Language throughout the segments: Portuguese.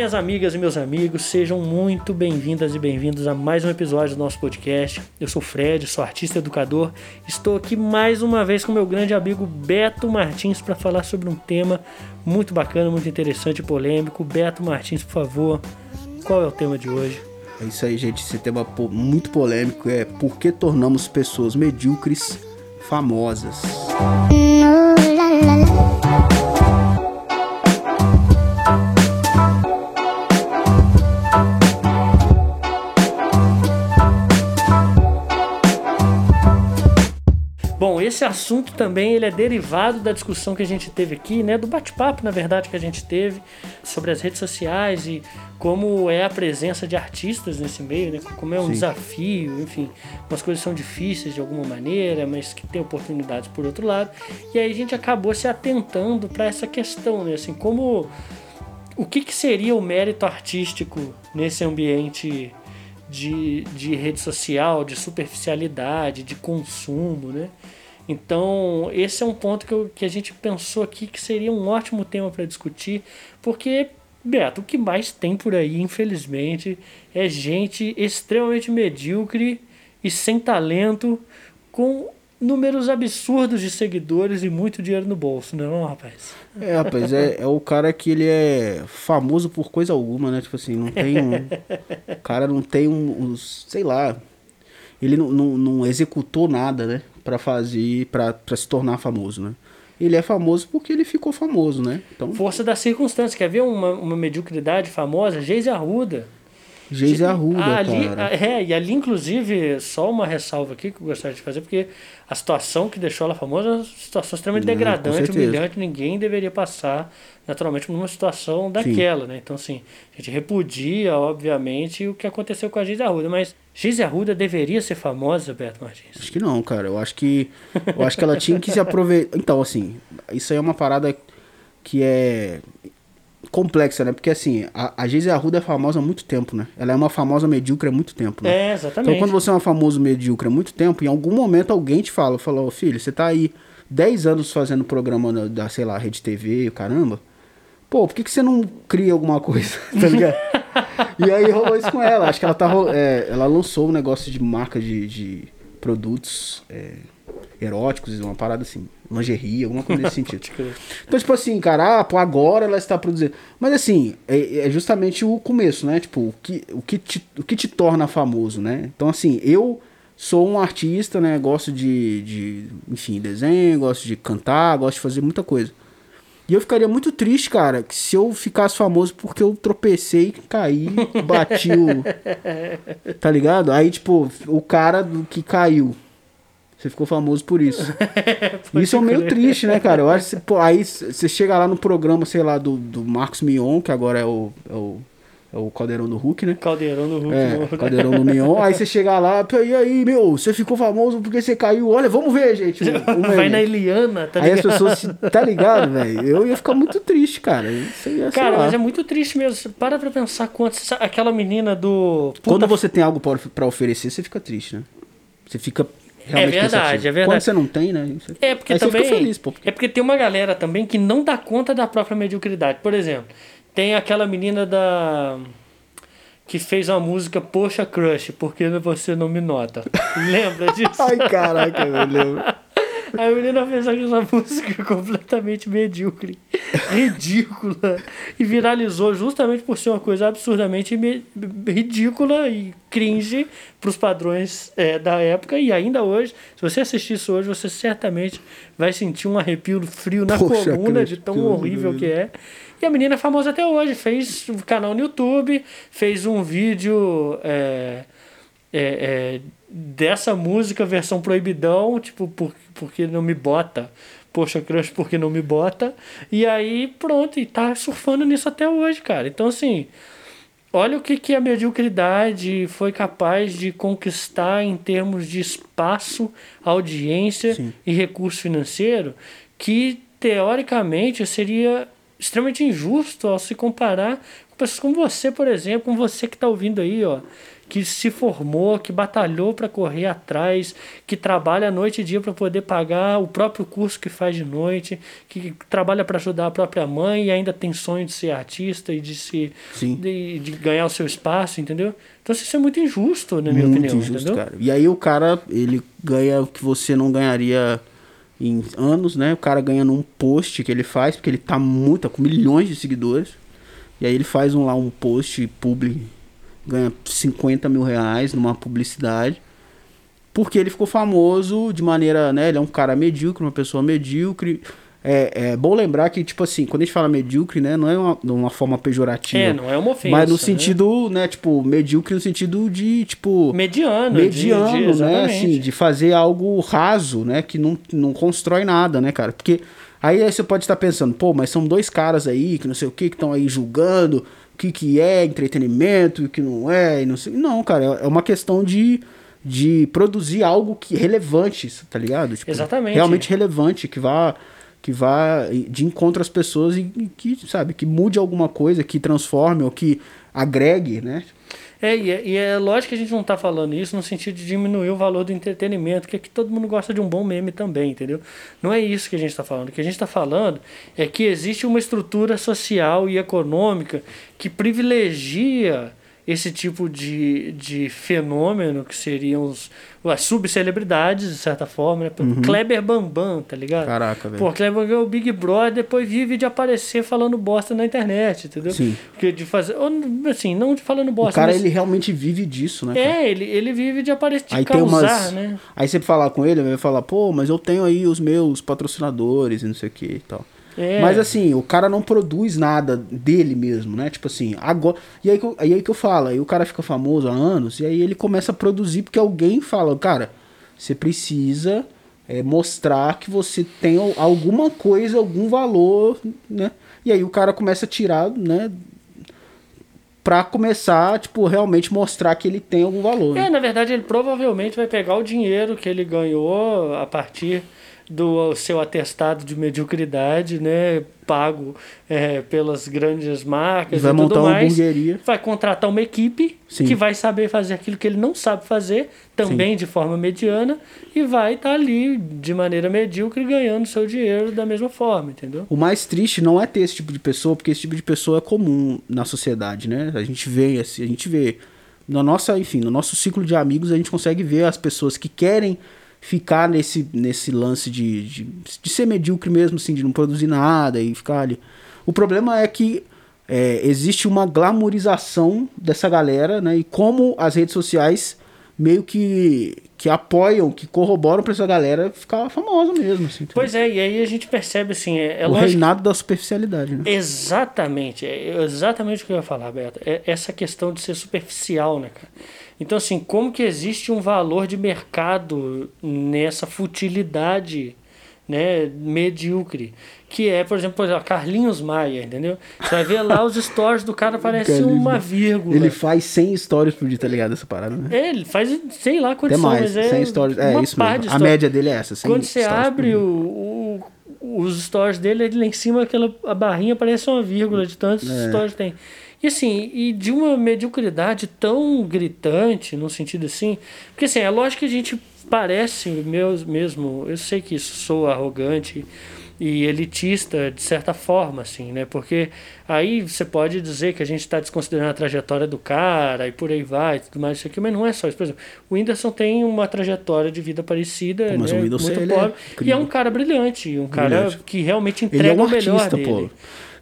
minhas amigas e meus amigos, sejam muito bem-vindas e bem-vindos a mais um episódio do nosso podcast. Eu sou Fred, sou artista educador. Estou aqui mais uma vez com meu grande amigo Beto Martins para falar sobre um tema muito bacana, muito interessante e polêmico. Beto Martins, por favor, qual é o tema de hoje? É isso aí, gente. Esse tema muito polêmico é por que tornamos pessoas medíocres famosas. Esse assunto também ele é derivado da discussão que a gente teve aqui, né, do bate-papo, na verdade, que a gente teve sobre as redes sociais e como é a presença de artistas nesse meio, né, como é um Sim. desafio, enfim, umas coisas são difíceis de alguma maneira, mas que tem oportunidades por outro lado. E aí a gente acabou se atentando para essa questão, né, assim, como o que, que seria o mérito artístico nesse ambiente de, de rede social, de superficialidade, de consumo, né? Então, esse é um ponto que, eu, que a gente pensou aqui que seria um ótimo tema para discutir, porque, Beto, o que mais tem por aí, infelizmente, é gente extremamente medíocre e sem talento, com números absurdos de seguidores e muito dinheiro no bolso, não, é rapaz? É, rapaz, é, é o cara que ele é famoso por coisa alguma, né? Tipo assim, não tem um. o cara não tem um, um sei lá. Ele não, não, não executou nada, né? para fazer, para se tornar famoso, né? Ele é famoso porque ele ficou famoso, né? Então... Força da circunstância. Quer ver uma, uma mediocridade famosa? Geise Arruda. Geise Arruda, ali, cara. É, e ali, inclusive, só uma ressalva aqui que eu gostaria de fazer, porque a situação que deixou ela famosa é uma situação extremamente Não, degradante, humilhante, ninguém deveria passar naturalmente numa situação daquela, Sim. né? Então, assim, a gente repudia, obviamente, o que aconteceu com a Geise Arruda, mas Geise Arruda deveria ser famosa, Beto Martins? Acho que não, cara. Eu acho que eu acho que ela tinha que se aproveitar. Então, assim, isso aí é uma parada que é complexa, né? Porque assim, a, a Geise Arruda é famosa há muito tempo, né? Ela é uma famosa medíocre há muito tempo, né? É, exatamente. Então, quando você é uma famosa medíocre há muito tempo, em algum momento alguém te fala, falou, filho, você tá aí 10 anos fazendo programa da, sei lá, Rede TV, caramba. Pô, por que, que você não cria alguma coisa? tá ligado? e aí rolou isso com ela. Acho que ela tá. É, ela lançou um negócio de marca de, de produtos é, eróticos, uma parada assim lingerie, alguma coisa nesse sentido. Então, tipo assim, cara, ah, pô, agora ela está produzindo. Mas assim, é, é, justamente o começo, né? Tipo, o que, o, que te, o que te torna famoso, né? Então, assim, eu sou um artista, né? Gosto de, de, enfim, desenho, gosto de cantar, gosto de fazer muita coisa. E eu ficaria muito triste, cara, que se eu ficasse famoso porque eu tropecei, caí, bati o. Tá ligado? Aí, tipo, o cara do que caiu você ficou famoso por isso. isso é meio triste, né, cara? Eu acho que pô, aí você chega lá no programa, sei lá, do, do Marcos Mion, que agora é o, é o, o Caldeirão do Hulk, né? Caldeirão do Hulk. É, Caldeirão do Mion. aí você chega lá, e aí, meu, você ficou famoso porque você caiu. Olha, vamos ver, gente. Vai na Eliana, tá ligado? Aí as pessoas, tá ligado, velho? Eu ia ficar muito triste, cara. Ia, cara, mas é muito triste mesmo. Para pra pensar quanto. Aquela menina do. Puta... Quando você tem algo para oferecer, você fica triste, né? Você fica é verdade, é verdade. Quando você não tem, né? Você... É porque também. Feliz, pô. É porque tem uma galera também que não dá conta da própria mediocridade. Por exemplo, tem aquela menina da. Que fez uma música Poxa Crush, porque você não me nota. Lembra disso? Ai, caraca, eu lembro. A menina fez aquela música completamente medíocre, ridícula, e viralizou justamente por ser uma coisa absurdamente ridícula e cringe para os padrões é, da época. E ainda hoje, se você assistir isso hoje, você certamente vai sentir um arrepio frio na Poxa, coluna de tão horrível que é. E a menina é famosa até hoje, fez um canal no YouTube, fez um vídeo. É, é, é dessa música, versão proibidão, tipo, por, porque não me bota. Poxa, crush, porque não me bota. E aí, pronto, e tá surfando nisso até hoje, cara. Então, assim, olha o que, que a mediocridade foi capaz de conquistar em termos de espaço, audiência Sim. e recurso financeiro, que teoricamente seria extremamente injusto ao se comparar com pessoas como você, por exemplo, com você que está ouvindo aí, ó, que se formou, que batalhou para correr atrás, que trabalha noite e dia para poder pagar o próprio curso que faz de noite, que trabalha para ajudar a própria mãe e ainda tem sonho de ser artista e de se de, de, ganhar o seu espaço, entendeu? Então isso é muito injusto, na minha muito opinião, injusto, entendeu? Cara. E aí o cara, ele ganha o que você não ganharia em anos, né? O cara ganha num post que ele faz, porque ele tá muito, tá com milhões de seguidores. E aí ele faz um, lá um post publi ganha 50 mil reais numa publicidade. Porque ele ficou famoso de maneira, né? Ele é um cara medíocre, uma pessoa medíocre. É, é bom lembrar que, tipo assim, quando a gente fala medíocre, né? Não é uma, de uma forma pejorativa. É, não é uma ofensa. Mas no né? sentido, né? Tipo, medíocre no sentido de, tipo... Mediano. Mediano, de, de, né? Assim, de fazer algo raso, né? Que não, não constrói nada, né, cara? Porque aí, aí você pode estar pensando, pô, mas são dois caras aí que não sei o que, que estão aí julgando que, que é entretenimento e o que não é, e não sei. Não, cara, é uma questão de, de produzir algo que relevante, tá ligado? Tipo, Exatamente. Realmente relevante, que vá que vá de encontro às pessoas e, e que, sabe, que mude alguma coisa, que transforme ou que agregue, né? É, e é, e é lógico que a gente não está falando isso no sentido de diminuir o valor do entretenimento, que aqui todo mundo gosta de um bom meme também, entendeu? Não é isso que a gente está falando. O que a gente está falando é que existe uma estrutura social e econômica que privilegia esse tipo de, de fenômeno que seriam os, as subcelebridades, de certa forma, né? Uhum. Kleber Bambam, tá ligado? Caraca, velho. Pô, Kleber Bambam é o Big Brother, depois vive de aparecer falando bosta na internet, entendeu? Sim. Porque de fazer, assim, não de falando bosta, O cara, mas... ele realmente vive disso, né? Cara? É, ele, ele vive de aparecer, de aí causar, tem umas... né? Aí você falar com ele, ele vai falar, pô, mas eu tenho aí os meus patrocinadores e não sei o que e tal. É. Mas assim, o cara não produz nada dele mesmo, né? Tipo assim, agora. E aí que, eu, aí que eu falo, aí o cara fica famoso há anos, e aí ele começa a produzir porque alguém fala, cara, você precisa é, mostrar que você tem alguma coisa, algum valor, né? E aí o cara começa a tirar, né? Pra começar, tipo, realmente mostrar que ele tem algum valor. Né? É, na verdade, ele provavelmente vai pegar o dinheiro que ele ganhou a partir do seu atestado de mediocridade, né, pago é, pelas grandes marcas vai e montar tudo mais, uma hamburgueria. vai contratar uma equipe Sim. que vai saber fazer aquilo que ele não sabe fazer, também Sim. de forma mediana, e vai estar tá ali de maneira medíocre ganhando seu dinheiro da mesma forma, entendeu? O mais triste não é ter esse tipo de pessoa, porque esse tipo de pessoa é comum na sociedade, né? A gente vê, assim, a gente vê na nossa, enfim, no nosso ciclo de amigos a gente consegue ver as pessoas que querem ficar nesse, nesse lance de, de, de, ser medíocre mesmo, assim, de não produzir nada e ficar ali. O problema é que é, existe uma glamorização dessa galera, né? E como as redes sociais meio que, que apoiam, que corroboram para essa galera ficar famosa mesmo. Assim, pois é, e aí a gente percebe assim. É, é o reinado da superficialidade. Né? Exatamente, é exatamente o que eu ia falar, Beto. É essa questão de ser superficial, né, cara? Então, assim, como que existe um valor de mercado nessa futilidade né, medíocre? Que é, por exemplo, por Carlinhos Maia, entendeu? Você vai ver lá os stories do cara, parece uma vírgula. Ele faz 100 stories por dia, tá ligado? Essa parada, né? É, ele faz, sei lá quantas são, mais, mas é 100 stories. É, isso mesmo. A média dele é essa. Quando você abre o, o, os stories dele, ele lá em cima, aquela, a barrinha parece uma vírgula de tantos é. stories tem. E assim, e de uma mediocridade tão gritante, no sentido assim, porque assim, é lógico que a gente parece mesmo, eu sei que isso sou arrogante e elitista de certa forma, assim, né? Porque aí você pode dizer que a gente está desconsiderando a trajetória do cara e por aí vai, tudo mais isso aqui, mas não é só isso. Por exemplo, o Whindersson tem uma trajetória de vida parecida, Pô, mas né? o muito pobre, é e é um cara brilhante, um cara que realmente entrega ele é um o melhor artista, dele. Pô.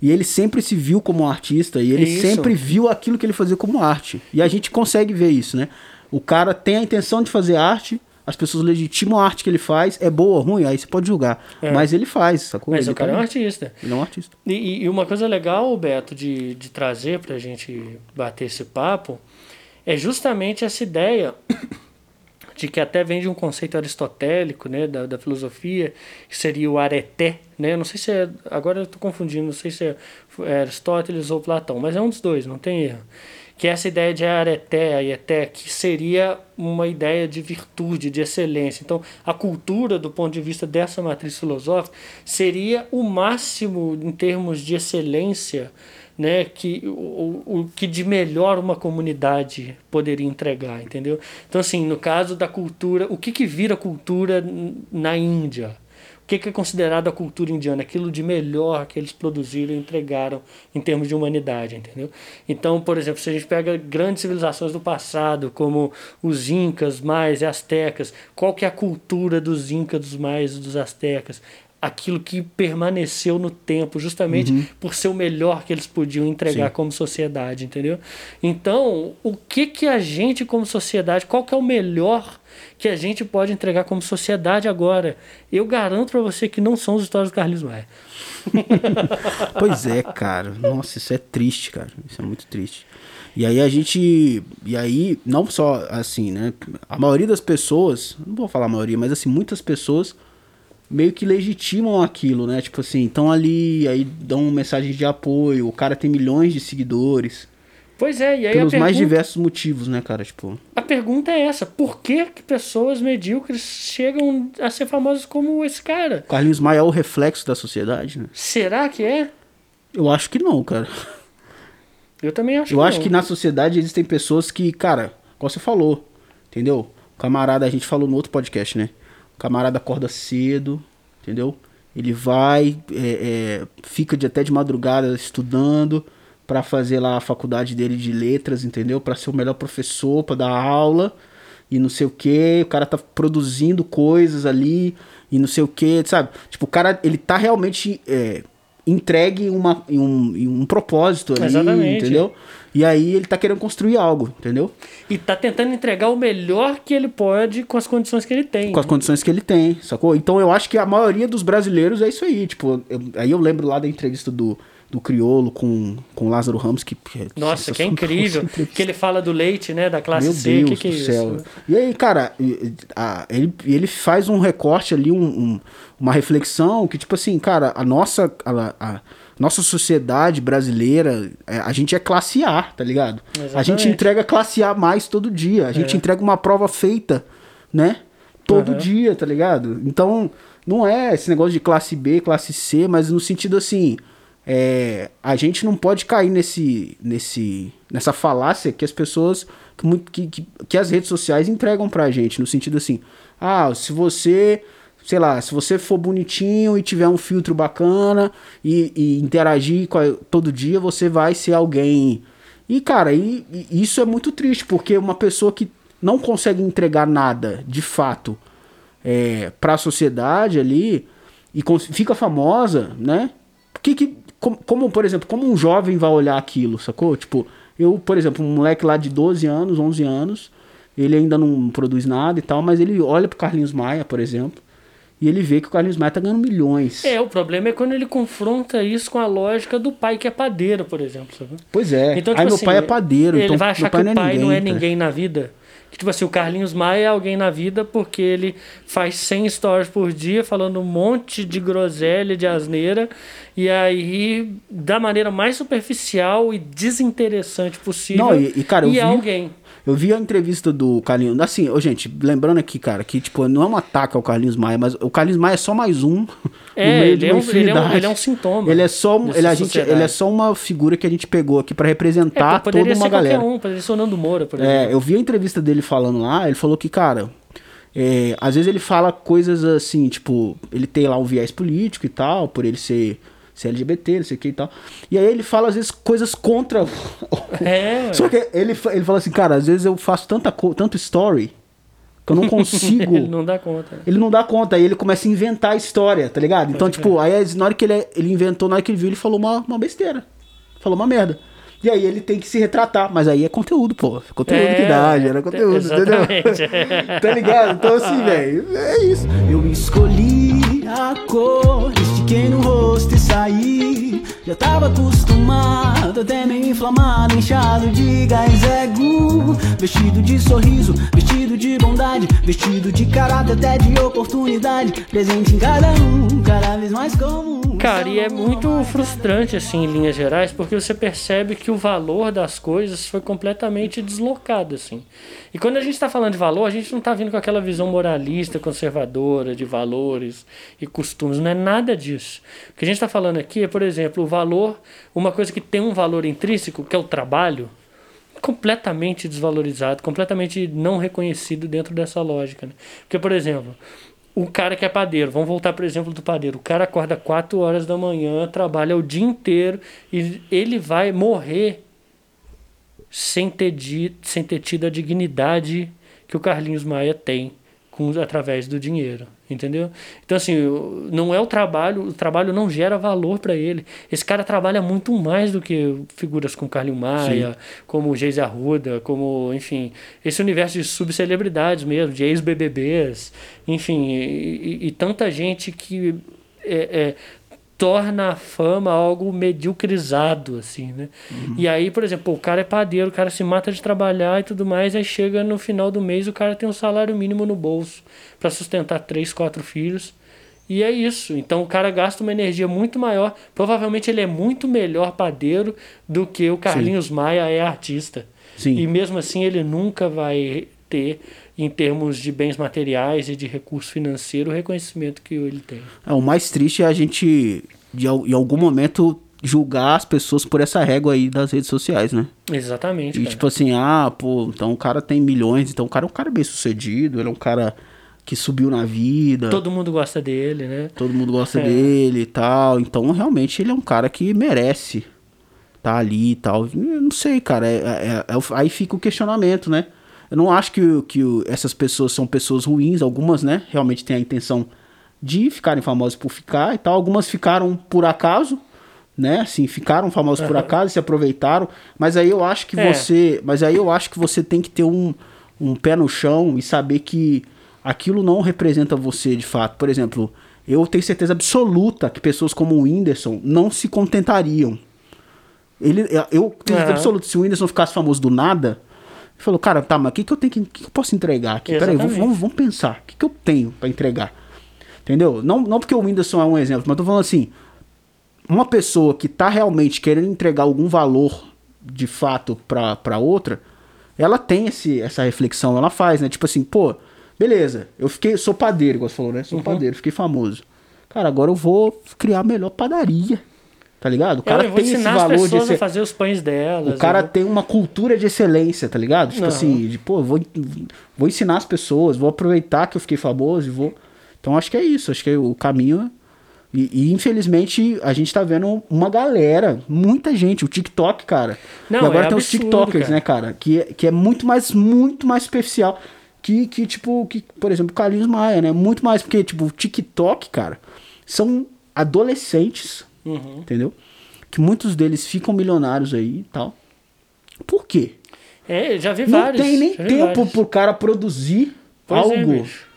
E ele sempre se viu como um artista e ele isso. sempre viu aquilo que ele fazia como arte. E a gente consegue ver isso, né? O cara tem a intenção de fazer arte, as pessoas legitimam a arte que ele faz, é boa ou ruim, aí você pode julgar. É. Mas ele faz, sacou? Mas ele o cara tá... é um artista. Ele é um artista. E, e uma coisa legal, Beto, de, de trazer pra gente bater esse papo, é justamente essa ideia de que até vem de um conceito aristotélico, né, da, da filosofia, que seria o areté, né, não sei se é, agora eu estou confundindo, não sei se é, é Aristóteles ou Platão, mas é um dos dois, não tem erro, que é essa ideia de areté, aieté, que seria uma ideia de virtude, de excelência. Então, a cultura, do ponto de vista dessa matriz filosófica, seria o máximo em termos de excelência né, que o, o que de melhor uma comunidade poderia entregar, entendeu? Então assim, no caso da cultura, o que que vira cultura na Índia? Que, que é considerado a cultura indiana? Aquilo de melhor que eles produziram e entregaram em termos de humanidade, entendeu? Então, por exemplo, se a gente pega grandes civilizações do passado, como os incas, mais e astecas, qual que é a cultura dos incas, dos mais e dos astecas? Aquilo que permaneceu no tempo, justamente uhum. por ser o melhor que eles podiam entregar Sim. como sociedade, entendeu? Então, o que que a gente como sociedade, qual que é o melhor que a gente pode entregar como sociedade agora? Eu garanto para você que não são as histórias do Carlos Maia. pois é, cara. Nossa, isso é triste, cara. Isso é muito triste. E aí a gente. E aí, não só assim, né? A maioria das pessoas, não vou falar a maioria, mas assim, muitas pessoas meio que legitimam aquilo, né? Tipo assim, estão ali, aí dão mensagens de apoio, o cara tem milhões de seguidores. Pois é, e aí Pelos pergunta... mais diversos motivos, né, cara? Tipo... A pergunta é essa: por que, que pessoas medíocres chegam a ser famosas como esse cara? Carlinhos Maia é o reflexo da sociedade, né? Será que é? Eu acho que não, cara. Eu também acho Eu que acho não. que na sociedade existem pessoas que, cara, como você falou, entendeu? Camarada, a gente falou no outro podcast, né? Camarada acorda cedo, entendeu? Ele vai, é, é, fica de, até de madrugada estudando para fazer lá a faculdade dele de letras, entendeu? Para ser o melhor professor, para dar aula e não sei o que. O cara tá produzindo coisas ali e não sei o que, sabe? Tipo, o cara, ele tá realmente é, entregue uma, em um, em um propósito ali, Exatamente. entendeu? E aí ele tá querendo construir algo, entendeu? E tá tentando entregar o melhor que ele pode com as condições que ele tem. Com as condições que ele tem, sacou? Então eu acho que a maioria dos brasileiros é isso aí. Tipo, eu, aí eu lembro lá da entrevista do, do Criolo com, com Lázaro Ramos, que. Nossa, que é incrível. Que ele fala do leite, né? Da classe Meu C. Deus que, que é do céu. Isso? E aí, cara, ele, ele faz um recorte ali, um, um, uma reflexão que, tipo assim, cara, a nossa. A, a nossa sociedade brasileira, é, a gente é classe A, tá ligado? Exatamente. A gente entrega classe A mais todo dia. A gente é. entrega uma prova feita, né? Todo uhum. dia, tá ligado? Então, não é esse negócio de classe B, classe C, mas no sentido assim é, a gente não pode cair nesse, nesse, nessa falácia que as pessoas, que, que, que as redes sociais entregam pra gente, no sentido assim, ah, se você, sei lá, se você for bonitinho e tiver um filtro bacana e, e interagir a, todo dia, você vai ser alguém. E, cara, e, e isso é muito triste, porque uma pessoa que não consegue entregar nada, de fato, é, para a sociedade ali e fica famosa, né? Que, que, como, como, por exemplo, como um jovem vai olhar aquilo, sacou? Tipo, eu, por exemplo, um moleque lá de 12 anos, 11 anos, ele ainda não produz nada e tal, mas ele olha pro Carlinhos Maia, por exemplo, e ele vê que o Carlinhos Maia tá ganhando milhões. É, o problema é quando ele confronta isso com a lógica do pai que é padeiro, por exemplo. Sabe? Pois é. Então, tipo Aí assim, meu pai é padeiro, ele então vai achar que o pai não é ninguém, não é ninguém na vida. Que, tipo assim, o Carlinhos Maia é alguém na vida porque ele faz 100 stories por dia falando um monte de groselha, de asneira, e aí, da maneira mais superficial e desinteressante possível, Não, e, e, cara, e vi, é alguém. Eu vi a entrevista do Carlinhos. Assim, oh, gente, lembrando aqui, cara, que tipo, não é um ataque ao Carlinhos Maia, mas o Carlinhos Maia é só mais um. É, ele, é um, ele, é um, ele é um sintoma. Ele é só, ele, a gente, ele é só uma figura que a gente pegou aqui para representar é, toda uma galera. Um, poderia ser o Nando Moura, por é, exemplo. É, eu vi a entrevista dele falando lá, ele falou que, cara, é, às vezes ele fala coisas assim, tipo, ele tem lá um viés político e tal, por ele ser ser LGBT, não sei o que e tal. E aí ele fala, às vezes, coisas contra. É. Só que ele, ele fala assim, cara, às vezes eu faço tanta, tanto story que eu não consigo. ele não dá conta. Ele não dá conta, aí ele começa a inventar a história, tá ligado? Então, tipo, aí na hora que ele, ele inventou, na hora que ele viu, ele falou uma, uma besteira. Falou uma merda. E aí ele tem que se retratar, mas aí é conteúdo, pô. Conteúdo é, que dá, gera conteúdo, exatamente. entendeu? tá ligado? Então assim, velho, é isso. Eu escolhi a cor, estiquei no rosto e saí. Já tava acostumado, meio inflamado, inchado de gás ego. Vestido de sorriso, vestido de bondade, vestido de caráter, até de oportunidade. Presente em cada um, cada vez mais comum. Cara, e é muito frustrante, assim, em linhas gerais, porque você percebe que o valor das coisas foi completamente deslocado, assim. E quando a gente está falando de valor, a gente não está vindo com aquela visão moralista, conservadora, de valores e costumes. Não é nada disso. O que a gente está falando aqui é, por exemplo, o valor, uma coisa que tem um valor intrínseco, que é o trabalho, completamente desvalorizado, completamente não reconhecido dentro dessa lógica. Né? Porque, por exemplo, o cara que é padeiro, vamos voltar para o exemplo do padeiro. O cara acorda 4 horas da manhã, trabalha o dia inteiro e ele vai morrer sem ter, sem ter tido a dignidade que o Carlinhos Maia tem com, através do dinheiro, entendeu? Então assim, não é o trabalho, o trabalho não gera valor para ele. Esse cara trabalha muito mais do que figuras como Carlinhos Maia, Sim. como Geise Arruda, como, enfim, esse universo de subcelebridades mesmo, de ex-BBBs, enfim, e, e, e, tanta gente que é, é, torna a fama algo mediocrizado, assim, né? Uhum. E aí, por exemplo, o cara é padeiro, o cara se mata de trabalhar e tudo mais, aí chega no final do mês o cara tem um salário mínimo no bolso para sustentar três, quatro filhos. E é isso. Então o cara gasta uma energia muito maior. Provavelmente ele é muito melhor padeiro do que o Carlinhos Sim. Maia é artista. Sim. E mesmo assim ele nunca vai ter em termos de bens materiais e de recurso financeiro, o reconhecimento que ele tem. É, o mais triste é a gente, de, em algum momento, julgar as pessoas por essa régua aí das redes sociais, né? Exatamente. E cara. tipo assim, ah, pô, então o cara tem milhões, então o cara é um cara bem sucedido, ele é um cara que subiu na vida. Todo mundo gosta dele, né? Todo mundo gosta é. dele e tal. Então, realmente, ele é um cara que merece tá ali e tal. Eu não sei, cara. É, é, é, aí fica o questionamento, né? Eu não acho que, que essas pessoas são pessoas ruins, algumas, né, realmente têm a intenção de ficarem famosas por ficar e tal. Algumas ficaram por acaso, né? Assim, ficaram famosas uhum. por acaso, se aproveitaram. Mas aí eu acho que é. você. Mas aí eu acho que você tem que ter um, um pé no chão e saber que aquilo não representa você de fato. Por exemplo, eu tenho certeza absoluta que pessoas como o Whindersson não se contentariam. Ele, eu tenho certeza absoluta, se o Whindersson ficasse famoso do nada, falou, cara, tá, mas o que, que eu tenho que. que, eu posso entregar aqui? Peraí, vamos, vamos, pensar. O que, que eu tenho para entregar? Entendeu? Não, não porque o Whindersson é um exemplo, mas eu tô falando assim. Uma pessoa que tá realmente querendo entregar algum valor de fato pra, pra outra, ela tem esse, essa reflexão, ela faz, né? Tipo assim, pô, beleza, eu fiquei, sou padeiro, igual você falou, né? Sou uhum. padeiro, fiquei famoso. Cara, agora eu vou criar a melhor padaria. Tá ligado? O cara eu tem esse valor de ser... a fazer os pães delas. O cara tem uma cultura de excelência, tá ligado? Tipo Não. assim, de, pô, vou, vou ensinar as pessoas, vou aproveitar que eu fiquei famoso e vou. Então acho que é isso, acho que é o caminho. E, e, infelizmente a gente tá vendo uma galera, muita gente, o TikTok, cara. Não, e agora é tem absurdo, os TikTokers, cara. né, cara? Que, que é muito mais, muito mais superficial. Que, que, tipo, que, por exemplo, o Carlinhos Maia, né? Muito mais, porque, tipo, o TikTok, cara, são adolescentes Uhum. Entendeu? Que muitos deles ficam milionários aí e tal. Por quê? É, já vi Não vários. Não tem nem tempo vários. pro cara produzir pois é, algo. É,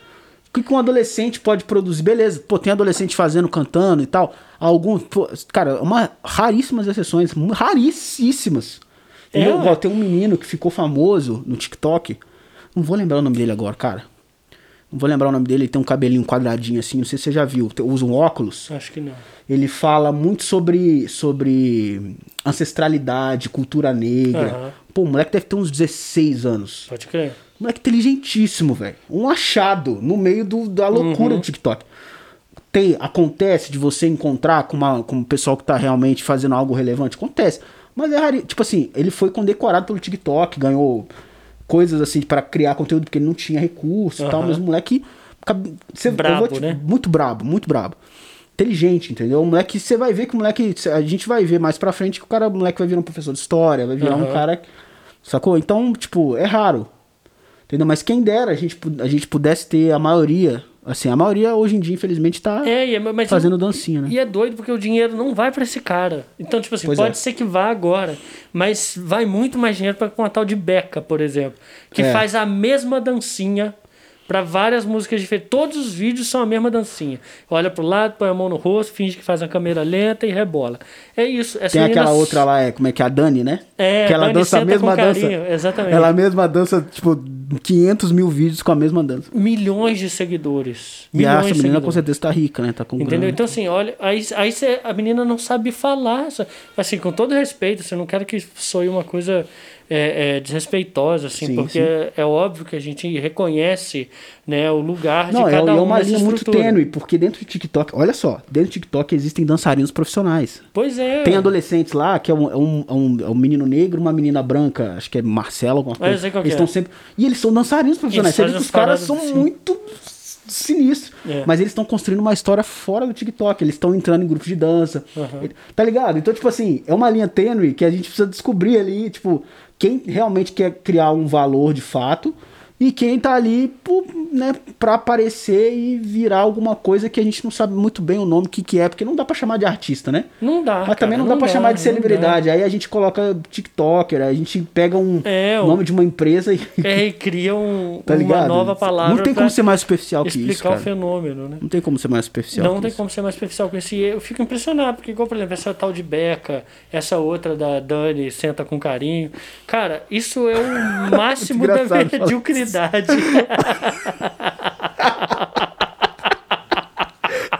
o que, que um adolescente pode produzir? Beleza, pô, tem adolescente fazendo, cantando e tal. Alguns, pô, cara, uma raríssimas exceções, raríssimas. É. Ó, tem um menino que ficou famoso no TikTok. Não vou lembrar o nome dele agora, cara. Não vou lembrar o nome dele, ele tem um cabelinho quadradinho assim, não sei se você já viu. Usa um óculos. Acho que não. Ele fala muito sobre, sobre ancestralidade, cultura negra. Uhum. Pô, o moleque deve ter uns 16 anos. Pode crer. Moleque inteligentíssimo, velho. Um achado no meio do, da loucura uhum. do TikTok. Tem, acontece de você encontrar com, uma, com um pessoal que tá realmente fazendo algo relevante? Acontece. Mas é raro. Tipo assim, ele foi condecorado pelo TikTok, ganhou coisas assim para criar conteúdo porque ele não tinha recurso uhum. e tal, mas o moleque você, brabo, te, né? muito brabo, muito brabo. Inteligente, entendeu? O moleque, você vai ver que o moleque, a gente vai ver mais pra frente que o cara, o moleque vai virar um professor de história, vai virar uhum. um cara, sacou? Então, tipo, é raro. Entendeu? Mas quem dera a gente, a gente pudesse ter a maioria Assim, a maioria hoje em dia, infelizmente, tá é, é fazendo dancinha, né? E é doido porque o dinheiro não vai para esse cara. Então, tipo assim, pois pode é. ser que vá agora, mas vai muito mais dinheiro para uma tal de Beca, por exemplo, que é. faz a mesma dancinha para várias músicas diferentes. Todos os vídeos são a mesma dancinha. Olha pro lado, põe a mão no rosto, finge que faz a câmera lenta e rebola. É isso. Essa Tem aquela outra lá, é, como é que é? A Dani, né? É, que ela dança a mesma dança. Exatamente. Ela mesma dança, tipo, 500 mil vídeos com a mesma dança. Milhões de seguidores. E milhões essa menina seguidores. com certeza tá rica, né? Tá com Entendeu? grana. Então, assim, olha, aí, aí cê- a menina não sabe falar. Assim, com todo respeito, assim, eu não quero que soe uma coisa é, é, desrespeitosa, assim, Sim, porque sim. É, é óbvio que a gente reconhece né, o lugar Não, de é, cada é um uma nessa linha muito estrutura. tênue, porque dentro do TikTok, olha só, dentro do TikTok existem dançarinos profissionais. Pois é. Tem adolescentes lá, que é um, é um, é um, é um menino negro, uma menina branca, acho que é Marcelo, alguma coisa. eles é. estão sempre. E eles são dançarinos profissionais. Você vê que os caras as são assim. muito sinistros. É. Mas eles estão construindo uma história fora do TikTok. Eles estão entrando em grupos de dança. Aham. Tá ligado? Então, tipo assim, é uma linha tênue que a gente precisa descobrir ali, tipo, quem realmente quer criar um valor de fato. E quem tá ali né, pra aparecer e virar alguma coisa que a gente não sabe muito bem o nome, o que, que é, porque não dá pra chamar de artista, né? Não dá. Mas cara, também não dá pra chamar de não celebridade. Aí a gente coloca TikToker, a gente pega um É, o- nome de uma empresa e. É, e cria um, tá uma nova palavra. Não tem como ser mais superficial que explicar isso, o cara. fenômeno, né? Não tem como ser mais superficial. Não que tem isso. como ser mais superficial com isso. E eu fico impressionado, porque, igual, por exemplo, essa tal de Beca, essa outra da Dani, senta com carinho. Cara, isso é o máximo da engraçado mediocridade.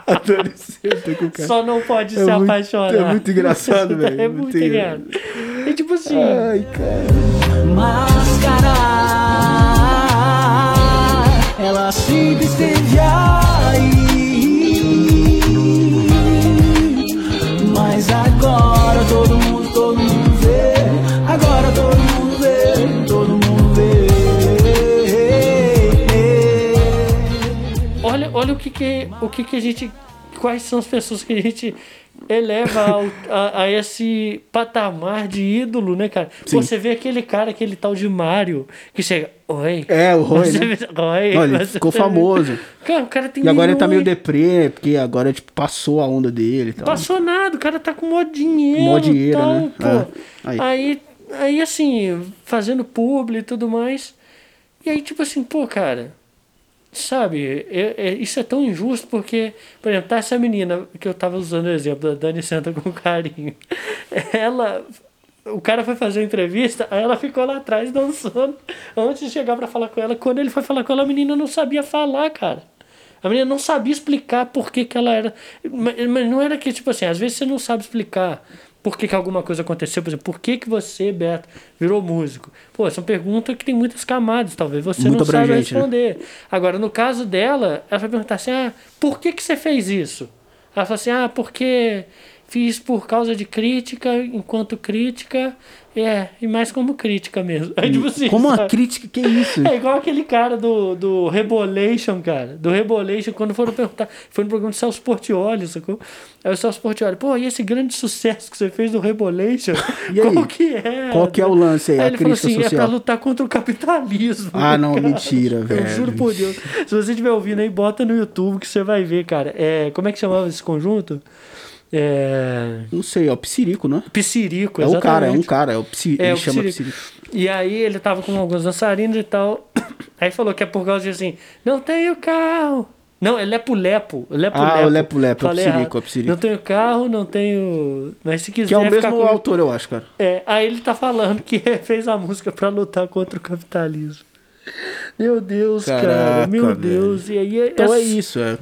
Adoro senta com o cara. Só não pode É se muito- apaixonar. é muito engraçado, velho. É Muito muito engraçado. engraçado. E tipo assim, Ai, cara. Máscara, que que, o que que a gente... Quais são as pessoas que a gente eleva ao- a, a esse patamar de ídolo, né, cara? Sim. Você vê aquele cara, aquele tal de Mário, que chega... Oi. É, o Roy, né? vê- Oi. Olha, ele Você ficou vê- famoso. Cara, o cara tem E agora ele tá meio deprê, porque agora, tipo, passou a onda dele e tal. Passou nada, o cara tá com mó dinheiro. Mó dinheiro, tal, né? Pô. É. Aí. Aí. aí, assim, fazendo publi e tudo mais. E aí, tipo assim, pô, cara, sabe, é- é- isso é tão injusto porque, por exemplo, tá essa menina que eu tava usando o exemplo da Dani Senta com carinho. Ela. O cara foi fazer a entrevista, aí ela ficou lá atrás dançando antes de chegar pra falar com ela. Quando ele foi falar com ela, a menina não sabia falar, cara. A menina não sabia explicar por que, que ela era. Mas mas não era que, tipo assim, às vezes você não sabe explicar por que, que alguma coisa aconteceu. Por exemplo, por que, que você, Beto, virou músico? Pô, essa é uma pergunta que tem muitas camadas, talvez você Muito não saiba né? responder. Agora, no caso dela, ela vai perguntar assim: ah, por que, que você fez isso? Ela fala assim: ah, porque fiz por causa de crítica, enquanto crítica, é, e mais como crítica mesmo. Aí, tipo assim, Como uma crítica, que isso? É igual aquele cara do, do Rebolation, cara. Do Rebolation, quando foram perguntar. Foi no programa do Celso Portioli, sacou? Aí o Celso Portioli, pô, e esse grande sucesso que você fez do Rebolation? E aí? Qual que é? Qual que é o lance aí, a ele falou crítica assim: é social? pra lutar contra o capitalismo. Ah, não, cara. mentira, Eu velho. juro por Deus. Se você estiver ouvindo aí, bota no YouTube que você vai ver, cara. É, como é que chamava esse conjunto? É. Não sei, é o Psirico, né? Psirico, É um cara, é um exatamente. cara, é o Psi, É, ele o chama Psirico. Psirico. E aí ele tava com alguns dançarinos e tal. Aí falou que é por causa de assim, não tenho carro. Não, é Lepo Lepo. Lepo Ah, o Lepo Lepo, é o Psirico, é o Psirico. Não tenho carro, não tenho. Mas se quiser. Que é o mesmo comigo- autor, eu acho, cara. É, aí ele tá falando que fez a música pra lutar contra o capitalismo. Meu Deus, cara. Caraca, Meu velho. Deus. E aí Então é essas, isso, é.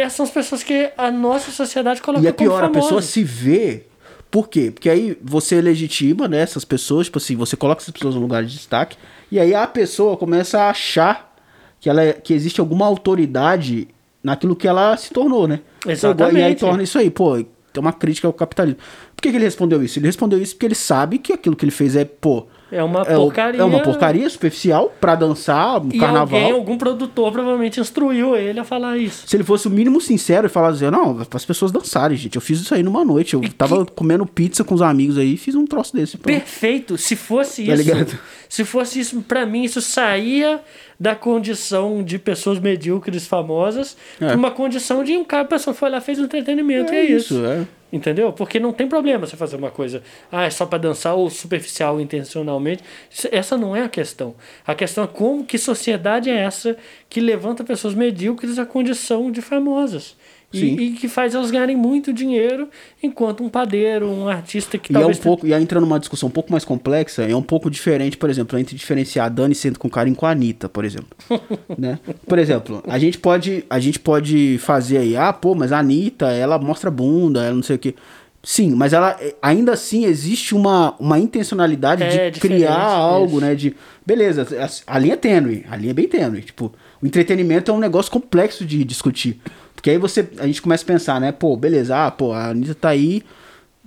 Essas são as pessoas que a nossa sociedade coloca E é pior, a pessoa se vê. Por quê? Porque aí você legitima, né, essas pessoas, tipo assim, você coloca essas pessoas no lugar de destaque, e aí a pessoa começa a achar que, ela é- que existe alguma autoridade naquilo que ela se tornou, né? Exatamente. E aí torna isso aí, pô, tem uma crítica ao capitalismo. Por que, que ele respondeu isso? Ele respondeu isso porque ele sabe que aquilo que ele fez é, pô. É uma é, porcaria. é uma porcaria superficial pra dançar no E carnaval. alguém, algum produtor provavelmente instruiu ele a falar isso. Se ele fosse o mínimo sincero e falasse, assim, não, para as pessoas dançarem, gente. Eu fiz isso aí numa noite. Eu tava comendo pizza com os amigos aí e fiz um troço desse. Perfeito. Se fosse Tá isso, ligado? se fosse isso, pra mim isso saía da condição de pessoas medíocres famosas É. pra uma condição de um cara, a pessoa foi lá fez um entretenimento e é isso. é. Entendeu? Porque não tem problema você fazer uma coisa, ah, é só pra dançar ou superficial intencionalmente. Essa não é a questão. A questão é como que sociedade é essa que levanta pessoas medíocres à condição de famosas. E, e que faz elas ganharem muito dinheiro, enquanto um padeiro, um artista que E é um talvez. pouco, e aí entrando numa discussão um pouco mais complexa, é um pouco diferente, por exemplo, entre diferenciar a Dani sendo com carinho com a Anitta, por exemplo. né? Por exemplo, a gente pode, a gente pode fazer aí, ah, pô, mas a Anitta, ela mostra bunda, ela não sei o quê. Sim, mas ela ainda assim existe uma, uma intencionalidade É, de criar algo, isso. né? De. Beleza, a, a linha é tênue, a linha é bem tênue. Tipo, o entretenimento é um negócio complexo de discutir. Porque aí você. A gente começa a pensar, né? Pô, beleza, ah, pô, a Anitta tá aí,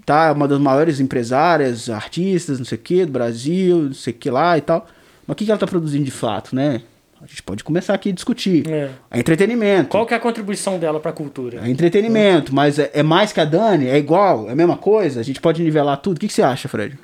tá uma das maiores empresárias, artistas, não sei o que, do Brasil, não sei o que lá e tal. Mas o que, que ela tá produzindo de fato, né? A gente pode começar aqui a discutir. É. É entretenimento. Qual que é a contribuição dela pra cultura? É entretenimento, mas é, é mais que a Dani? É igual? É a mesma coisa? A gente pode nivelar tudo? O que, que você acha, Fred?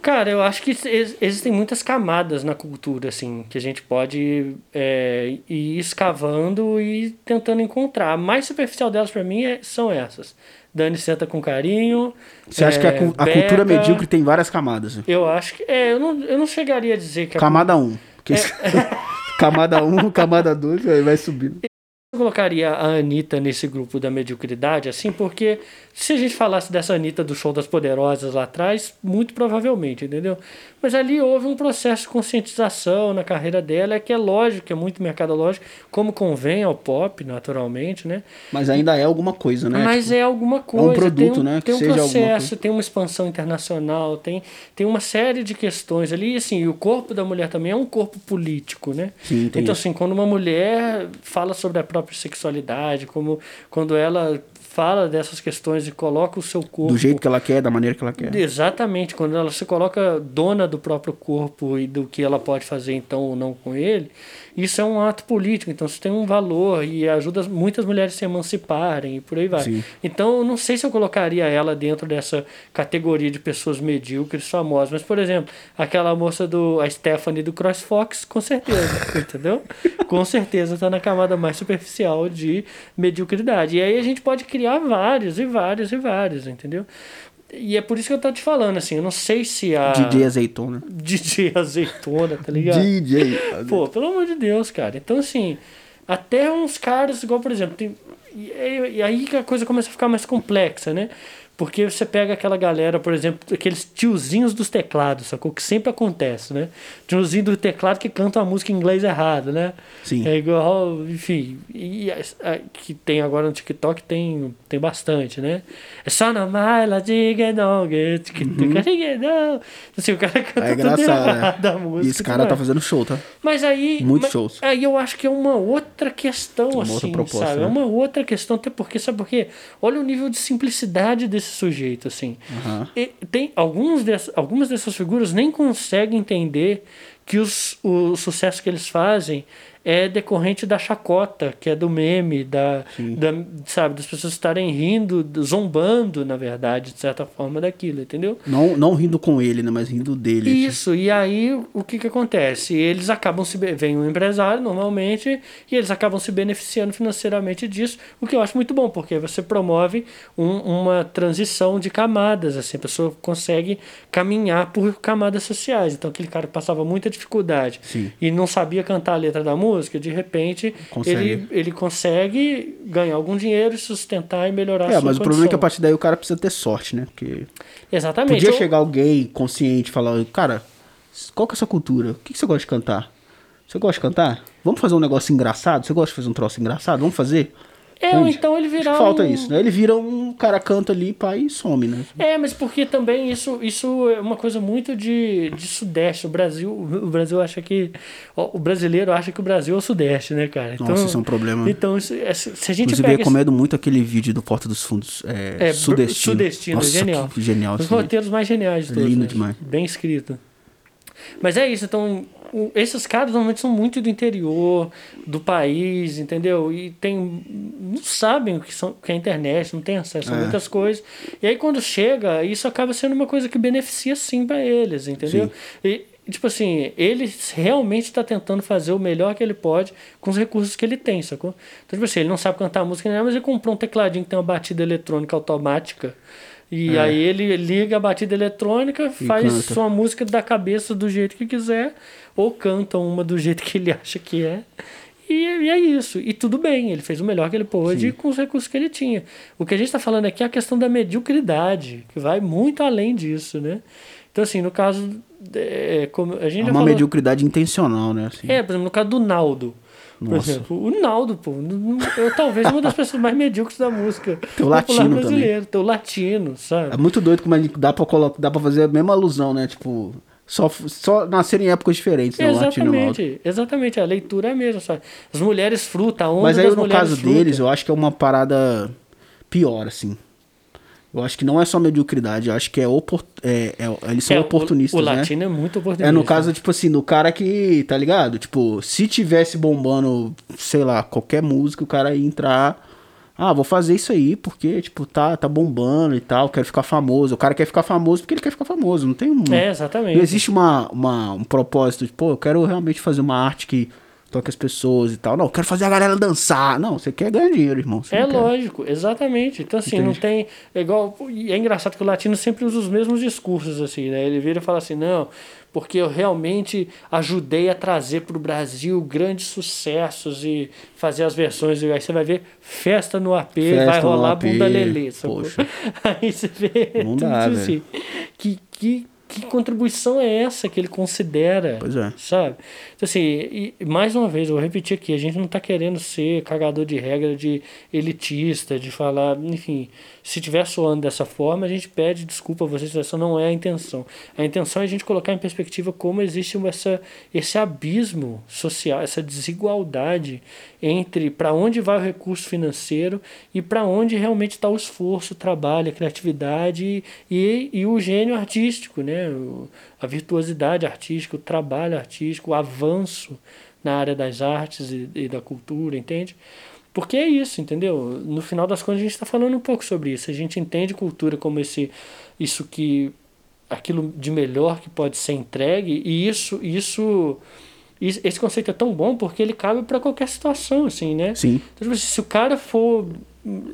Cara, eu acho que ex- existem muitas camadas na cultura, assim, que a gente pode é, ir escavando e tentando encontrar. A mais superficial delas pra mim é- são essas. Dani senta com carinho. Você acha que a, é, a cultura medíocre tem várias camadas? né? Eu acho que. É, eu não, eu não chegaria a dizer que Camada 1. Que- É. camada 1, camada 2, aí vai subindo. Eu colocaria a Anitta nesse grupo da mediocridade, assim, porque se a gente falasse dessa Anitta do Show das Poderosas lá atrás, muito provavelmente, entendeu? Mas ali houve um processo de conscientização na carreira dela, é que é lógico, que é muito mercadológico, como convém ao pop, naturalmente, né? Mas ainda é alguma coisa, né? Mas Tipo, é alguma coisa. produto, tem um, né, que Tem um processo, tem uma expansão internacional, tem, tem uma série de questões ali. E assim, o corpo da mulher também é um corpo político, né? Sim, então, isso. assim, quando uma mulher fala sobre a própria sexualidade, como quando ela fala dessas questões e coloca o seu corpo. do jeito que ela quer, da maneira que ela quer. Exatamente, quando ela se coloca dona do próprio corpo e do que ela pode fazer então ou não com ele, isso é um ato político, então isso tem um valor e ajuda muitas mulheres a se emanciparem e por aí vai. Sim. Então eu não sei se eu colocaria ela dentro dessa categoria de pessoas medíocres famosas, mas por exemplo, aquela moça do a Stephanie do CrossFox, com certeza, entendeu? Com certeza está na camada mais superficial de mediocridade. E aí a gente pode criar vários e vários e vários, entendeu? E é por isso que eu tô te falando, assim, eu não sei se a. DJ azeitona. DJ azeitona, tá ligado? DJ. Pô, pelo amor de Deus, cara. Então, assim, até uns caras, igual, por exemplo, tem, e, aí- e aí que a coisa começa a ficar mais complexa, né? Porque você pega aquela galera, por exemplo, aqueles tiozinhos dos teclados, sacou? Que sempre acontece, né? Tiozinho do teclado que canta uma música em inglês errado, né? Sim. É igual, enfim, e a- a- que tem agora no TikTok tem, tem bastante, né? É só na mala, diga não, get, que tu quer não. Assim, o cara canta É tudo errado né? a música. E esse cara tá errado. fazendo show, tá? Mas aí. Muitos shows. Aí eu acho que é uma outra questão, Uma assim, outra proposta, sabe? né? É uma outra questão, até porque, sabe por quê? Olha o nível de simplicidade desse sujeito, assim. Aham. E tem alguns dess, algumas dessas figuras nem conseguem entender que os, o sucesso que eles fazem é decorrente da chacota, que é do meme, da, da sabe, das pessoas estarem rindo, zombando, na verdade, de certa forma, daquilo, entendeu? Não, não rindo com ele, né? Mas rindo dele. Isso, e aí o que que acontece? Eles acabam se. Vem um empresário normalmente e eles acabam se beneficiando financeiramente disso, o que eu acho muito bom, porque você promove um- uma transição de camadas, assim, a pessoa consegue caminhar por camadas sociais. Então aquele cara que passava muita dificuldade Sim. e não sabia cantar a letra da música, de repente Consegue. ele, ele consegue ganhar algum dinheiro e sustentar e melhorar a É, sua mas o problema é que a condição. partir daí o cara precisa ter sorte, né? Porque Exatamente. podia Eu- chegar alguém consciente e falar, cara, qual que é a sua cultura? O que, que você gosta de cantar? Você gosta de cantar? Vamos fazer um negócio engraçado? Você gosta de fazer um troço engraçado? Vamos fazer? É, Entende? então ele virar falta um- isso, né? Ele vira um cara canta ali, pá, e some, né? É, mas porque também isso, isso é uma coisa muito de, de sudeste. O Brasil, o Brasil acha que. O brasileiro acha que o Brasil é o sudeste, né, cara? Então, Nossa, isso é um problema. Então, isso, é, se a gente Inclusive, eu pega. esse- recomendo muito aquele vídeo do Porta dos Fundos. É, é, sudestino. sudestino, Nossa, genial. genial Os esse roteiros mais geniais de todos. Lindo né? demais. Bem escrito. Mas é isso, então. Esses caras normalmente são muito do interior do país, entendeu? E tem. não sabem o que, são, que é internet, não tem acesso a É. muitas coisas. E aí quando chega, isso acaba sendo uma coisa que beneficia sim para eles, entendeu? E, tipo assim, ele realmente está tentando fazer o melhor que ele pode com os recursos que ele tem, sacou? Então, tipo assim, ele não sabe cantar música, mas ele comprou um tecladinho que tem uma batida eletrônica automática. E É. aí ele liga a batida eletrônica, faz canta. sua música da cabeça do jeito que quiser, ou canta uma do jeito que ele acha que é. E, e é isso. E tudo bem, ele fez o melhor que ele pôde com os recursos que ele tinha. O que a gente está falando aqui é a questão da mediocridade, que vai muito além disso, né? Então, assim, no caso. É, como a gente É uma falou- mediocridade intencional, né? Assim. É, por exemplo, no caso do Naldo. Por Nossa. exemplo, o Naldo, pô, eu, talvez uma das pessoas mais medíocres da música Teu popular latino brasileira. Teu latino, sabe? É muito doido como gente dá pra, colocar, dá pra fazer a mesma alusão, né? Tipo, só, só nascer em épocas diferentes, né? O o. Exatamente, exatamente. A leitura é a mesma, sabe? As mulheres fruta, a onda Mas aí, no caso fruta. deles, eu acho que é uma parada pior, assim. Eu acho que não é só mediocridade, eu acho que é, opor... é, é- eles são É, o- oportunistas, o, né? latino é muito oportunista. É no caso, tipo assim, do cara que, tá ligado? Tipo, se tivesse bombando, sei lá, qualquer música, o cara ia entrar. Ah, vou fazer isso aí, porque, tipo, tá, tá bombando e tal, quero ficar famoso. O cara quer ficar famoso porque ele quer ficar famoso. Não tem um. É, exatamente. Não existe uma, uma, um propósito de, pô, eu quero realmente fazer uma arte que toque as pessoas e tal. Não, eu quero fazer a galera dançar. Não, você quer ganhar dinheiro, irmão. Você É não lógico, exatamente. Então, assim, não Entende? tem. É igual. E é engraçado que o latino sempre usa os mesmos discursos, assim, né? Ele vira e fala assim: não, porque eu realmente ajudei a trazer para o Brasil grandes sucessos e fazer as versões. E aí você vai ver festa no AP, Festa vai rolar AP, bunda lelê. poxa. Aí você vê. Não tudo dá, isso assim. Que, que, que contribuição é essa que ele considera? Pois é. sabe? Então, assim, e, mais uma vez, eu vou repetir aqui, a gente não tá querendo ser cagador de regra, de elitista, de falar, enfim, se tiver soando dessa forma, a gente pede desculpa a vocês, essa não é a intenção. A intenção é a gente colocar em perspectiva como existe essa, esse abismo social, essa desigualdade entre para onde vai o recurso financeiro e para onde realmente está o esforço, o trabalho, a criatividade e, e o gênio artístico, né? A virtuosidade artística, o trabalho artístico, o avanço na área das artes e, e da cultura, entende? Porque é isso, entendeu? No final das contas a gente está falando um pouco sobre isso. A gente entende cultura como esse, isso que aquilo de melhor que pode ser entregue e isso, isso, esse conceito é tão bom porque ele cabe para qualquer situação, assim, né? Sim. Então, tipo assim, se o cara for,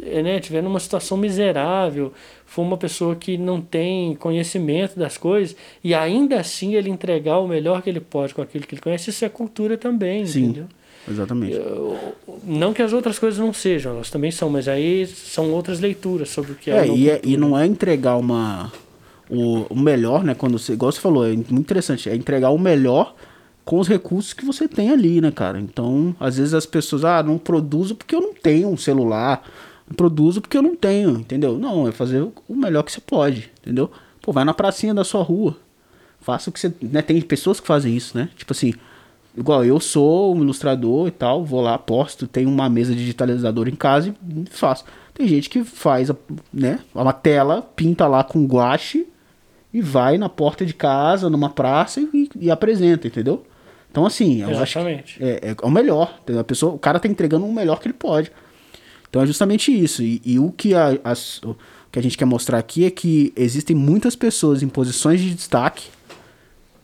eh, né, tiver numa situação miserável, for uma pessoa que não tem conhecimento das coisas, e ainda assim ele entregar o melhor que ele pode com aquilo que ele conhece, isso é cultura também, Sim. entendeu? Exatamente. Não que as outras coisas não sejam, elas também são, mas aí são outras leituras sobre o que é, É, e, é- e não é entregar uma. O, o melhor, né? Quando você. Igual você falou, é muito interessante. É entregar o melhor com os recursos que você tem ali, né, cara? Então, às vezes as pessoas, ah, não produzo porque eu não tenho um celular. Não produzo porque eu não tenho, entendeu? Não, é fazer o- o melhor que você pode, entendeu? Pô, vai na pracinha da sua rua. Faça o que você. Né? Tem pessoas que fazem isso, né? Tipo assim, igual eu sou um ilustrador e tal, vou lá, posto, tenho uma mesa digitalizadora em casa e faço. Tem gente que faz, a- né, uma tela, pinta lá com guache e vai na porta de casa, numa praça e, e apresenta, entendeu? Então assim, eu acho que Exatamente. é, é o melhor. A pessoa, o cara tá entregando o melhor que ele pode. Então é justamente isso. E, e o, que a, as- o que a gente quer mostrar aqui é que existem muitas pessoas em posições de destaque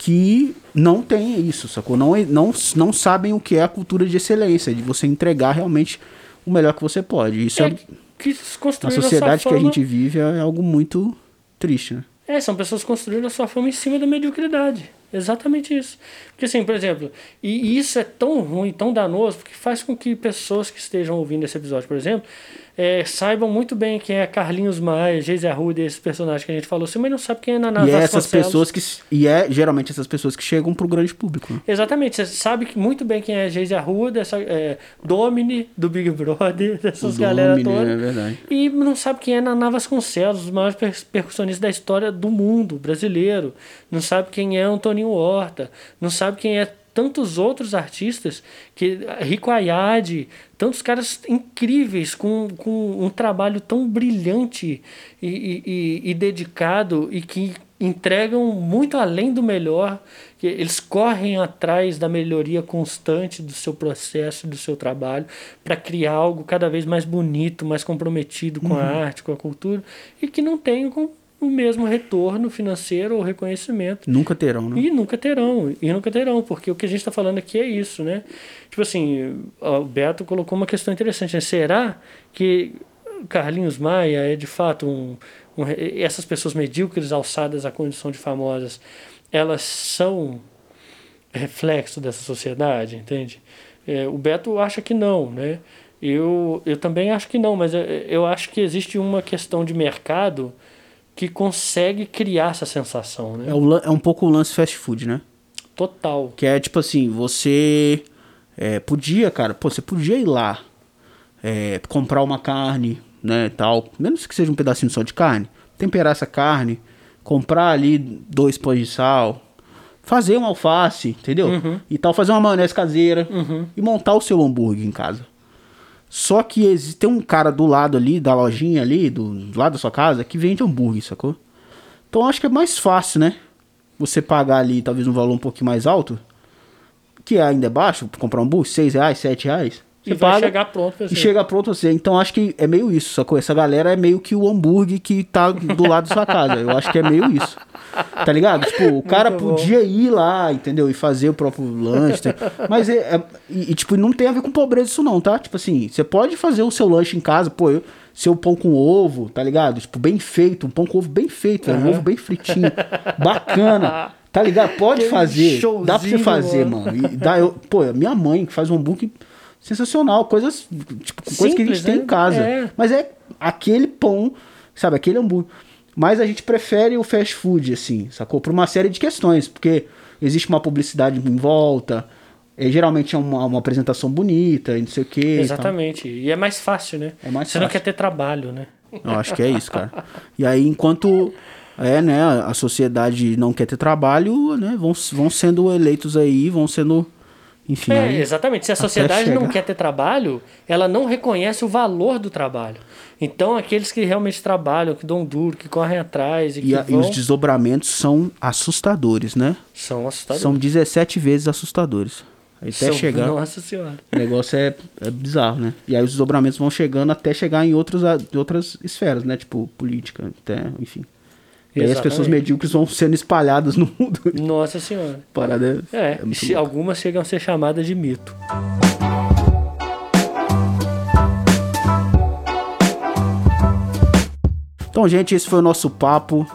que não têm isso, sacou? Não, não, não sabem o que é a cultura de excelência, de você entregar realmente o melhor que você pode. Isso é, É, que a sociedade que a gente vive é algo muito triste, né? É, são pessoas construindo a sua fama em cima da mediocridade. Exatamente isso. Porque, assim, por exemplo, e isso é tão ruim, tão danoso, porque faz com que pessoas que estejam ouvindo esse episódio, por exemplo, é, saibam muito bem quem é Carlinhos Maia, Geise Arruda, esses personagens que a gente falou assim, mas não sabe quem é Naná e é essas pessoas que. E é geralmente essas pessoas que chegam pro grande público. Né? Exatamente, você sabe muito bem quem é Geise Arruda, essa, é, Domini, do Big Brother, dessas O galera Domini, toda. é verdade. E não sabe quem é Naná Vasconcelos, os maiores per- percussionistas da história do mundo brasileiro. Não sabe quem é Antoninho Horta. Não sabe quem é tantos outros artistas, que Rico Ayade, tantos caras incríveis com, com um trabalho tão brilhante e, e- e- dedicado e que entregam muito além do melhor, que eles correm atrás da melhoria constante do seu processo, do seu trabalho, para criar algo cada vez mais bonito, mais comprometido com a arte, com a cultura, e que não tem com o mesmo retorno financeiro ou reconhecimento. Nunca terão, né? E nunca terão, e nunca terão, porque o que a gente está falando aqui é isso, né? Tipo assim, o Beto colocou uma questão interessante, né? Será que Carlinhos Maia é de fato um, um essas pessoas medíocres alçadas à condição de famosas, elas são reflexo dessa sociedade, entende? É, o Beto acha que não, né? Eu, eu também acho que não, mas eu, eu acho que existe uma questão de mercado que consegue criar essa sensação, né? É, o é um pouco o lance fast food, né? Total. Que é tipo assim, você é, podia, cara, pô, você podia ir lá é, comprar uma carne, né, tal, menos que seja um pedacinho só de carne, temperar essa carne, comprar ali dois pães de sal, fazer um alface, entendeu? E tal, fazer uma maionese caseira e montar o seu hambúrguer em casa. Só que existe tem um cara do lado ali, da lojinha ali, do, do lado da sua casa, que vende hambúrguer, sacou? Então acho que é mais fácil, né? Você pagar ali talvez um valor um pouquinho mais alto, que ainda é baixo, pra comprar um hambúrguer, 6 reais, 7 reais. E Você vai paga chegar pronto pra e você. chega pronto você. Então acho que é meio isso, sacou? Essa galera é meio que o hambúrguer que tá do lado da sua casa. Eu acho que é meio isso. Tá ligado? Tipo, o cara Muito bom. podia ir lá, entendeu? E fazer o próprio lanche. tá? Mas é, é- e, e, tipo, não tem a ver com pobreza isso não, tá? Tipo assim, você pode fazer o seu lanche em casa, pô, eu, seu pão com ovo, tá ligado? Tipo, bem feito, um pão com ovo bem feito, velho, um ovo bem fritinho, bacana. Tá ligado? Pode fazer. Dá pra você fazer, mano. mano. E dá, eu, pô, a minha mãe que faz um hambúrguer sensacional, coisas, tipo, coisas que a gente Simples, tem né? em casa. É. Mas é aquele pão, sabe, aquele hambúrguer. Mas a gente prefere o fast food, assim, sacou? Por uma série de questões, porque existe uma publicidade em volta, é, geralmente é uma, uma apresentação bonita, e não sei o quê. e. Exatamente. E é mais fácil, né? É mais você não fácil. quer ter trabalho, né? Eu acho que é isso, cara. E aí, enquanto é, né, a sociedade não quer ter trabalho, né, vão, vão sendo eleitos aí, vão sendo, enfim, É, exatamente. Se a sociedade não quer ter trabalho, ela não reconhece o valor do trabalho. Então, aqueles que realmente trabalham, que dão duro, que correm atrás e, E, a- e vão, os desdobramentos são assustadores, né? são assustadores. São 17 vezes assustadores. Até São- chegar. Nossa senhora. O negócio é, é bizarro, né? E aí os desdobramentos vão chegando até chegar em outros, outras esferas, né? Tipo, política, até, enfim. E aí as pessoas medíocres vão sendo espalhadas no mundo. Nossa senhora. Parada é, É, é louco. algumas chegam a ser chamadas de mito. Então, gente, esse foi o nosso papo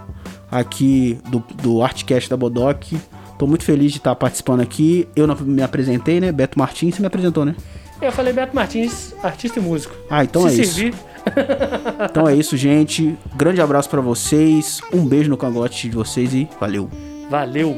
aqui do, do Artcast da Bodoc. Tô muito feliz de estar participando aqui. Eu não me apresentei, né? Beto Martins, você me apresentou, né? Eu falei Beto Martins, artista e músico. Ah, então Se é isso. Então é isso, gente. Grande abraço pra vocês. Um beijo no cangote de vocês e valeu. valeu.